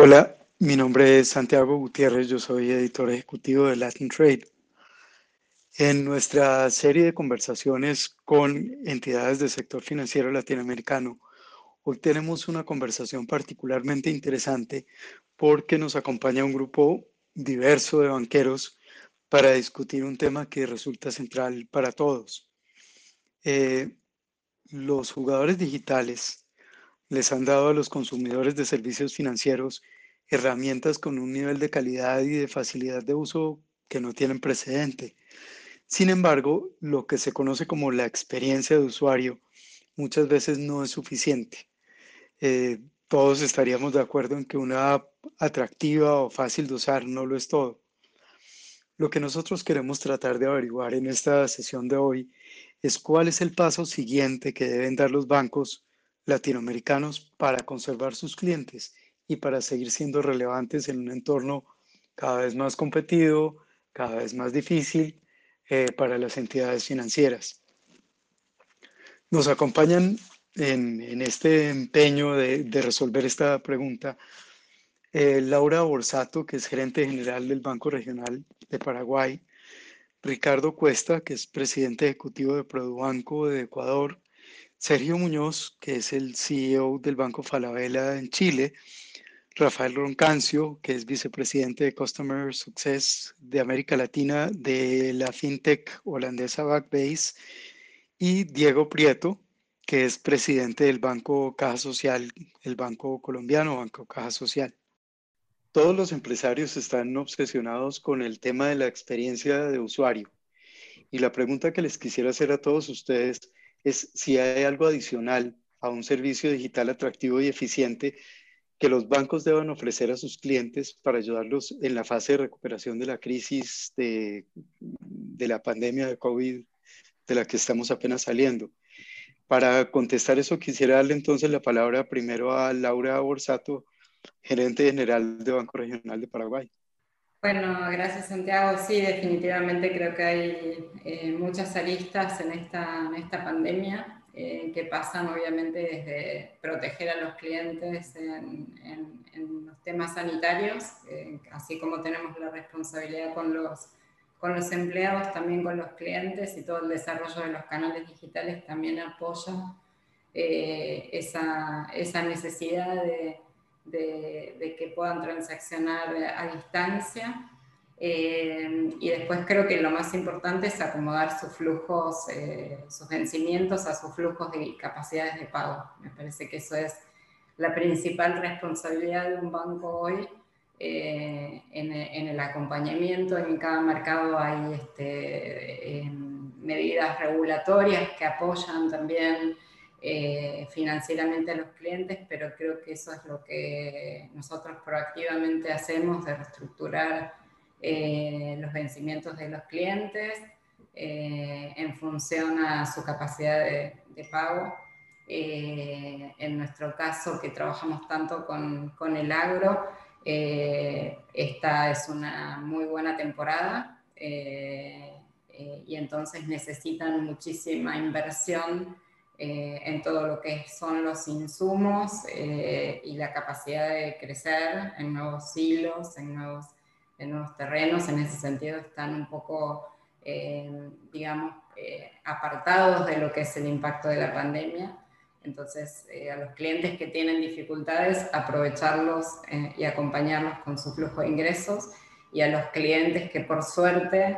Hola, mi nombre es Santiago Gutiérrez, yo soy editor ejecutivo de Latin Trade. En nuestra serie de conversaciones con entidades del sector financiero latinoamericano, hoy tenemos una conversación particularmente interesante porque nos acompaña un grupo diverso de banqueros para discutir un tema que resulta central para todos. Eh, los jugadores digitales les han dado a los consumidores de servicios financieros herramientas con un nivel de calidad y de facilidad de uso que no tienen precedente. Sin embargo, lo que se conoce como la experiencia de usuario muchas veces no es suficiente. Eh, todos estaríamos de acuerdo en que una app atractiva o fácil de usar no lo es todo. Lo que nosotros queremos tratar de averiguar en esta sesión de hoy es cuál es el paso siguiente que deben dar los bancos latinoamericanos para conservar sus clientes y para seguir siendo relevantes en un entorno cada vez más competido, cada vez más difícil eh, para las entidades financieras. Nos acompañan en, este empeño de, resolver esta pregunta eh, Laura Borsato, que es gerente general del Banco Regional de Paraguay, Ricardo Cuesta, que es presidente ejecutivo de Produbanco de Ecuador, Sergio Muñoz, que es el CEO del Banco Falabella en Chile, Rafael Roncancio, que es vicepresidente de Customer Success de América Latina de la fintech holandesa Backbase, y Diego Prieto, que es presidente del Banco Caja Social, el Banco Colombiano Banco Caja Social. Todos los empresarios están obsesionados con el tema de la experiencia de usuario. Y la pregunta que les quisiera hacer a todos ustedes es si hay algo adicional a un servicio digital atractivo y eficiente que los bancos deban ofrecer a sus clientes para ayudarlos en la fase de recuperación de la crisis de, de la pandemia de COVID de la que estamos apenas saliendo. Para contestar eso, quisiera darle entonces la palabra primero a Laura Borsato, gerente general de Banco Regional de Paraguay. Bueno, gracias Santiago. Sí, definitivamente creo que hay eh, muchas aristas en esta, en esta pandemia eh, que pasan obviamente desde proteger a los clientes en, los temas sanitarios, eh, así como tenemos la responsabilidad con los, con los empleados, también con los clientes y todo el desarrollo de los canales digitales también apoya esa, esa necesidad de de, que puedan transaccionar a distancia. Eh, y después creo que lo más importante es acomodar sus flujos, eh, sus vencimientos a sus flujos de capacidades de pago. Me parece que eso es la principal responsabilidad de un banco hoy eh, en, el acompañamiento. En cada mercado hay este, medidas regulatorias que apoyan también eh, financieramente a los clientes, pero creo que eso es lo que nosotros proactivamente hacemos, de reestructurar eh, los vencimientos de los clientes eh, en función a su capacidad de, pago. en nuestro caso, que trabajamos tanto con, con el agro, esta es una muy buena temporada y entonces necesitan muchísima inversión eh, en todo lo que son los insumos eh, y la capacidad de crecer en nuevos hilos, en nuevos, en nuevos terrenos. En ese sentido están un poco, eh, digamos, apartados de lo que es el impacto de la pandemia. Entonces, a los clientes que tienen dificultades, aprovecharlos y acompañarlos con su flujo de ingresos. Y a los clientes que por suerte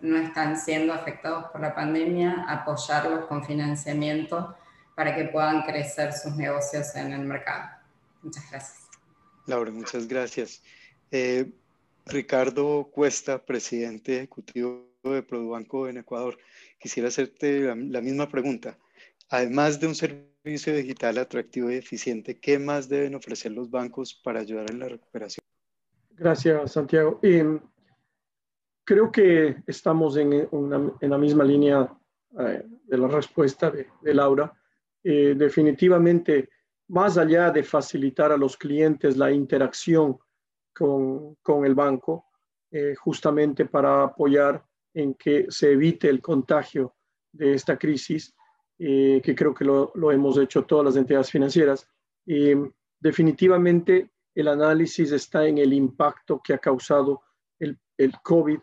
no están siendo afectados por la pandemia, apoyarlos con financiamiento para que puedan crecer sus negocios en el mercado. Muchas gracias. Laura, muchas gracias. Eh, Ricardo Cuesta, presidente ejecutivo de Produbanco en Ecuador. Quisiera hacerte la, la misma pregunta. Además de un servicio digital atractivo y eficiente, ¿qué más deben ofrecer los bancos para ayudar en la recuperación? Gracias, Santiago. Eh, creo que estamos en, en la misma línea eh, de la respuesta de, Laura. Eh, definitivamente, más allá de facilitar a los clientes la interacción con, con el banco, eh, justamente para apoyar en que se evite el contagio de esta crisis, que creo que lo, lo, hemos hecho todas las entidades financieras, definitivamente el análisis está en el impacto que ha causado el, el COVID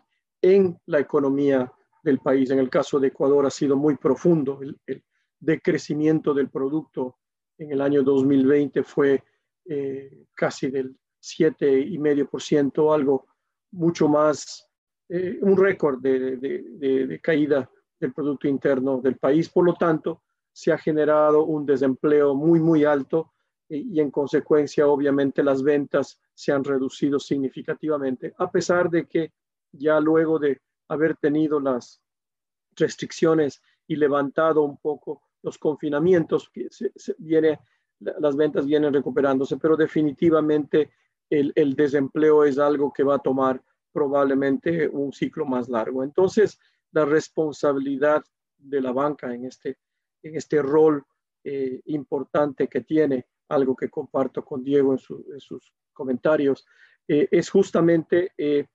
en la economía del país. En el caso de Ecuador ha sido muy profundo. El, el decrecimiento del producto en el año 2020 fue eh, casi del 7,5%, algo mucho más, eh, un récord de, de, de, caída del Producto Interno del país. Por lo tanto, se ha generado un desempleo muy, muy alto y, y en consecuencia, obviamente, las ventas se han reducido significativamente, a pesar de que ya luego de haber tenido las restricciones y levantado un poco los confinamientos, se, se viene, las ventas vienen recuperándose, pero definitivamente el, el, desempleo es algo que va a tomar probablemente un ciclo más largo. Entonces, la responsabilidad de la banca en este, en este rol eh, importante que tiene, algo que comparto con Diego en, su, en sus comentarios, eh, es justamente eh,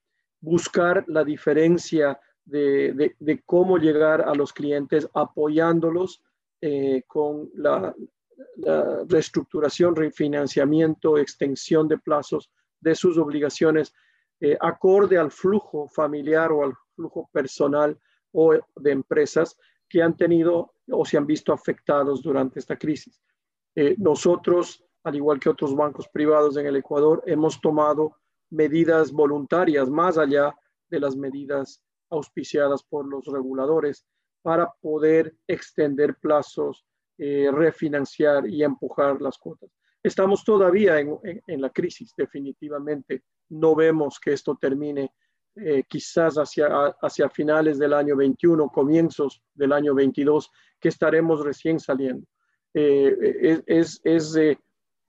buscar la diferencia de, de, de, cómo llegar a los clientes apoyándolos eh, con la, la, reestructuración, refinanciamiento, extensión de plazos de sus obligaciones eh, acorde al flujo familiar o al flujo personal o de empresas que han tenido o se han visto afectados durante esta crisis. Eh, nosotros, al igual que otros bancos privados en el Ecuador, hemos tomado medidas voluntarias más allá de las medidas auspiciadas por los reguladores para poder extender plazos, eh, refinanciar y empujar las cuotas. Estamos todavía en, en, la crisis, definitivamente. No vemos que esto termine eh, quizás hacia, hacia finales del año 21, comienzos del año 22, que estaremos recién saliendo. Eh, es, es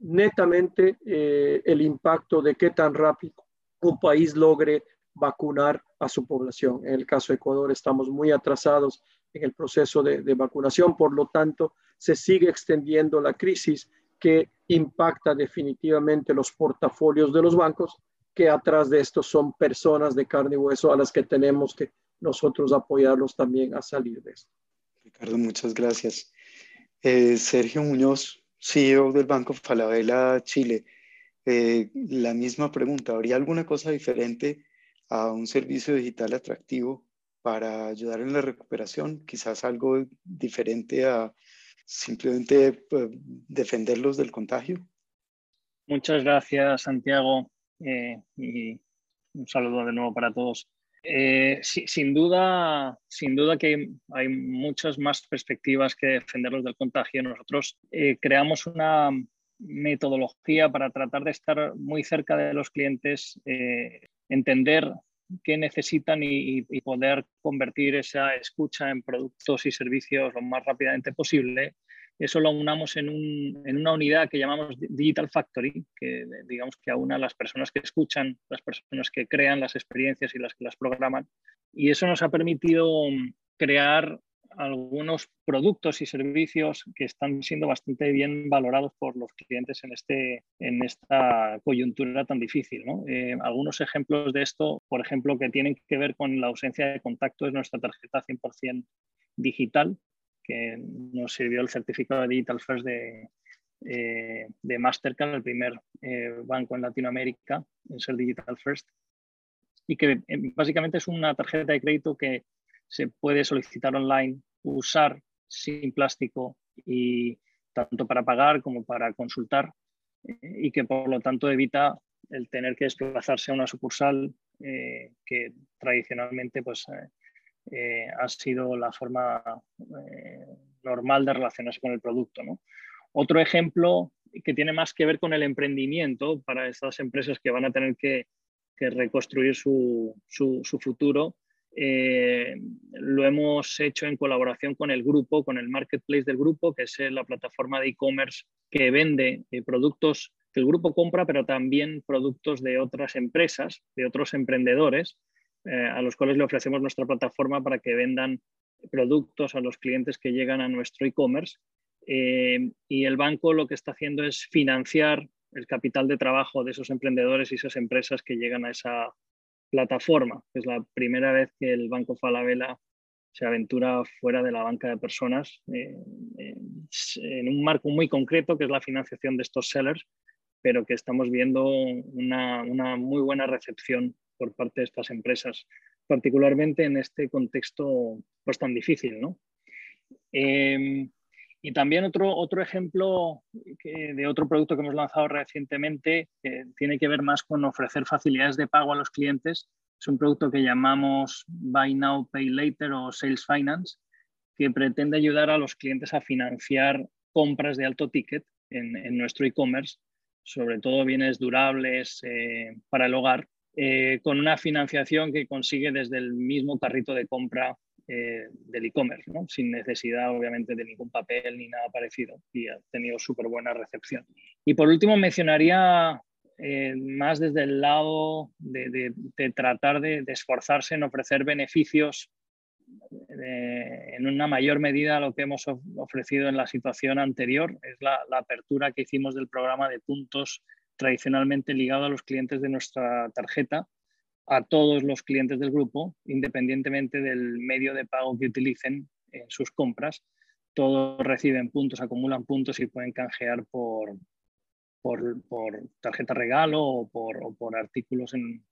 netamente eh, el impacto de qué tan rápido un país logre vacunar a su población. En el caso de Ecuador estamos muy atrasados en el proceso de, vacunación, por lo tanto se sigue extendiendo la crisis que impacta definitivamente los portafolios de los bancos, que atrás de esto son personas de carne y hueso a las que tenemos que nosotros apoyarlos también a salir de esto. Ricardo, muchas gracias. Eh, Sergio Muñoz, CEO del Banco Falabella Chile. Eh, la misma pregunta, ¿habría alguna cosa diferente a un servicio digital atractivo para ayudar en la recuperación? Quizás algo diferente a simplemente pues, defenderlos del contagio. Muchas gracias, Santiago, eh, y un saludo de nuevo para todos. Eh, sin, duda, sin duda que hay muchas más perspectivas que defenderlos del contagio. Nosotros eh, creamos una metodología para tratar de estar muy cerca de los clientes, eh, entender qué necesitan y, poder convertir esa escucha en productos y servicios lo más rápidamente posible eso lo unamos en, un, en, una unidad que llamamos Digital Factory, que digamos que aúna las personas que escuchan, las personas que crean las experiencias y las que las programan. Y eso nos ha permitido mm, crear algunos productos y servicios que están siendo bastante bien valorados por los clientes en, este, en esta coyuntura tan difícil. Eh, algunos ejemplos de esto, por ejemplo, que tienen que ver con la ausencia de contacto, es nuestra tarjeta 100% digital, que nos sirvió el certificado de Digital First de, eh, de Mastercard, el primer eh, banco en Latinoamérica en ser Digital First, y que eh, básicamente es una tarjeta de crédito que se puede solicitar online, usar sin plástico y tanto para pagar como para consultar eh, y que por lo tanto evita el tener que desplazarse a una sucursal que tradicionalmente pues, eh, ha sido la forma eh, normal de relacionarse con el producto. ¿no? Otro ejemplo que tiene más que ver con el emprendimiento para estas empresas que van a tener que, reconstruir su, futuro, eh, lo hemos hecho en colaboración con el grupo, con el marketplace del grupo, que es la plataforma de e-commerce que vende productos que el grupo compra, pero también productos de otras empresas, de otros emprendedores, eh, a los cuales le ofrecemos nuestra plataforma para que vendan productos a los clientes que llegan a nuestro e-commerce. Eh, y el banco lo que está haciendo es financiar el capital de trabajo de esos emprendedores y esas empresas que llegan a esa plataforma. Es la primera vez que el Banco Falabella se aventura fuera de la banca de personas eh, en un marco muy concreto que es la financiación de estos sellers pero que estamos viendo una, una muy buena recepción por parte de estas empresas, particularmente en este contexto pues, tan difícil. ¿no? Em, y también otro, otro ejemplo de otro producto que hemos lanzado recientemente que tiene que ver más con ofrecer facilidades de pago a los clientes. Es un producto que llamamos Buy Now, Pay Later o Sales Finance, que pretende ayudar a los clientes a financiar compras de alto ticket en, en nuestro e-commerce, sobre todo bienes durables eh, para el hogar, eh, con una financiación que consigue desde el mismo carrito de compra eh, del e-commerce, sin necesidad obviamente de ningún papel ni nada parecido y ha tenido súper buena recepción. Y por último mencionaría eh, más desde el lado de, tratar de, esforzarse en ofrecer beneficios en una mayor medida a lo que hemos ofrecido en la situación anterior, es la apertura que hicimos del programa de puntos tradicionalmente ligado a los clientes de nuestra tarjeta a todos los clientes del grupo, independientemente del medio de pago que utilicen en sus compras. Todos reciben puntos, acumulan puntos y pueden canjear por, por, tarjeta regalo o por, artículos en,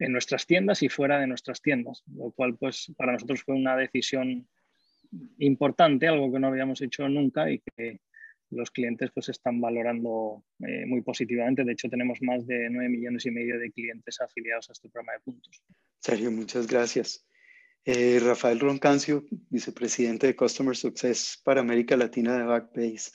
en, nuestras tiendas y fuera de nuestras tiendas, lo cual pues para nosotros fue una decisión importante, algo que no habíamos hecho nunca y que los clientes pues están valorando eh, muy positivamente. De hecho, tenemos más de 9 millones y medio de clientes afiliados a este programa de puntos. Sergio, muchas gracias. Eh, Rafael Roncancio, vicepresidente de Customer Success para América Latina de Backbase.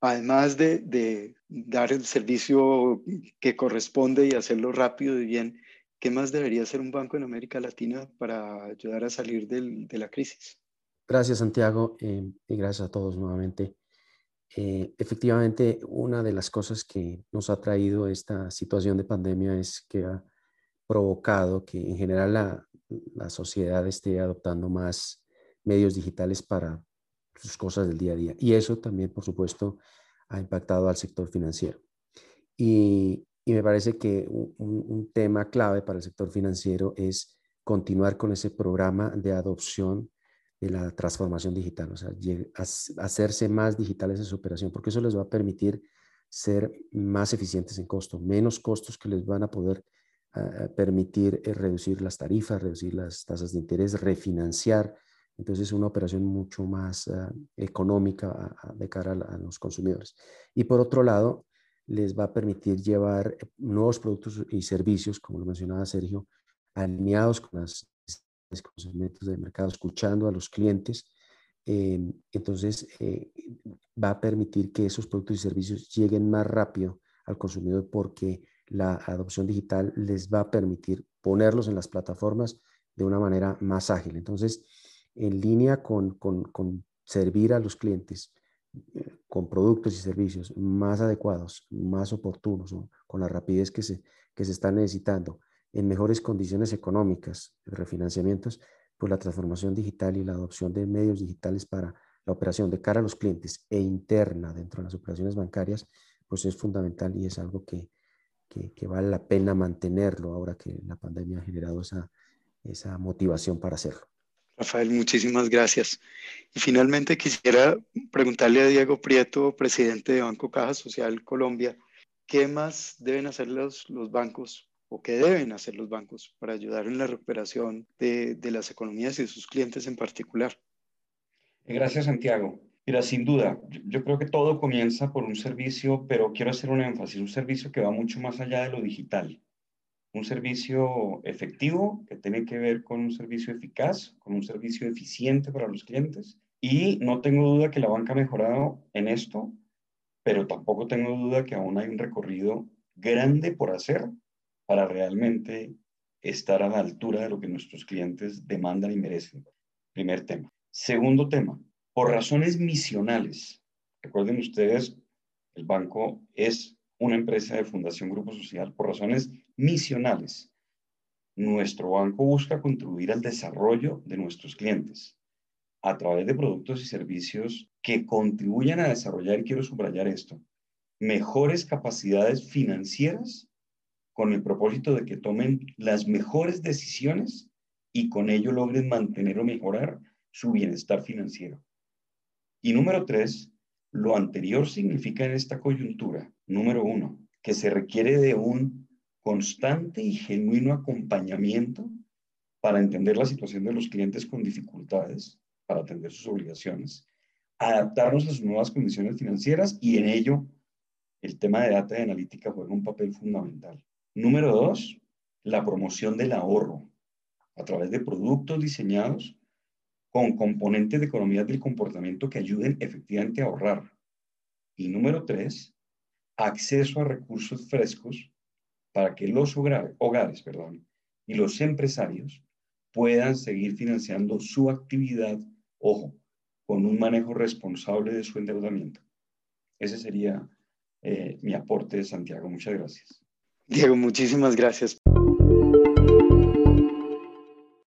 Además de, de dar el servicio que corresponde y hacerlo rápido y bien, ¿qué más debería hacer un banco en América Latina para ayudar a salir del, de la crisis? Gracias, Santiago, eh, y gracias a todos nuevamente. Eh, efectivamente, una de las cosas que nos ha traído esta situación de pandemia es que ha provocado que en general la, la sociedad esté adoptando más medios digitales para sus cosas del día a día. Y eso también, por supuesto, ha impactado al sector financiero. Y, y me parece que un, un, tema clave para el sector financiero es continuar con ese programa de adopción de la transformación digital, o sea, hacerse más digitales en su operación, porque eso les va a permitir ser más eficientes en costo, menos costos que les van a poder ah, permitir eh, reducir las tarifas, reducir las tasas de interés, refinanciar. Entonces, es una operación mucho más ah, económica de cara a, los consumidores. Y por otro lado, les va a permitir llevar eh, nuevos productos y servicios, como lo mencionaba Sergio, alineados con las conocimientos de mercado, escuchando a los clientes. Em, entonces, eh, va a permitir que esos productos y servicios lleguen más rápido al consumidor porque la adopción digital les va a permitir ponerlos en las plataformas de una manera más ágil. Entonces, en línea con, con, con servir a los clientes eh, con productos y servicios más adecuados, más oportunos, con la rapidez que se, que se está necesitando, en mejores condiciones económicas, refinanciamientos, pues la transformación digital y la adopción de medios digitales para la operación de cara a los clientes e interna dentro de las operaciones bancarias, pues es fundamental y es algo que, que, vale la pena mantenerlo ahora que la pandemia ha generado esa, esa motivación para hacerlo. Rafael, muchísimas gracias. Y finalmente quisiera preguntarle a Diego Prieto, presidente de Banco Caja Social Colombia, ¿qué más deben hacer los, los bancos o qué deben hacer los bancos para ayudar en la recuperación de, de las economías y de sus clientes en particular. Gracias, Santiago. Mira, sin duda, yo creo que todo comienza por un servicio, pero quiero hacer un énfasis, un servicio que va mucho más allá de lo digital. Un servicio efectivo que tiene que ver con un servicio eficaz, con un servicio eficiente para los clientes. Y no tengo duda que la banca ha mejorado en esto, pero tampoco tengo duda que aún hay un recorrido grande por hacer para realmente estar a la altura de lo que nuestros clientes demandan y merecen. Primer tema. Segundo tema, por razones misionales. Recuerden ustedes, el banco es una empresa de Fundación Grupo Social por razones misionales. Nuestro banco busca contribuir al desarrollo de nuestros clientes a través de productos y servicios que contribuyan a desarrollar, y quiero subrayar esto, mejores capacidades financieras con el propósito de que tomen las mejores decisiones y con ello logren mantener o mejorar su bienestar financiero. Y número tres, lo anterior significa en esta coyuntura, número uno, que se requiere de un constante y genuino acompañamiento para entender la situación de los clientes con dificultades, para atender sus obligaciones, adaptarnos a sus nuevas condiciones financieras y en ello el tema de data y analítica juega un papel fundamental. Número dos, la promoción del ahorro a través de productos diseñados con componentes de economía del comportamiento que ayuden efectivamente a ahorrar. Y número tres, acceso a recursos frescos para que los hogares, perdón, y los empresarios puedan seguir financiando su actividad, ojo, con un manejo responsable de su endeudamiento. Ese sería eh, mi aporte, Santiago. Muchas gracias. Diego, muchísimas gracias.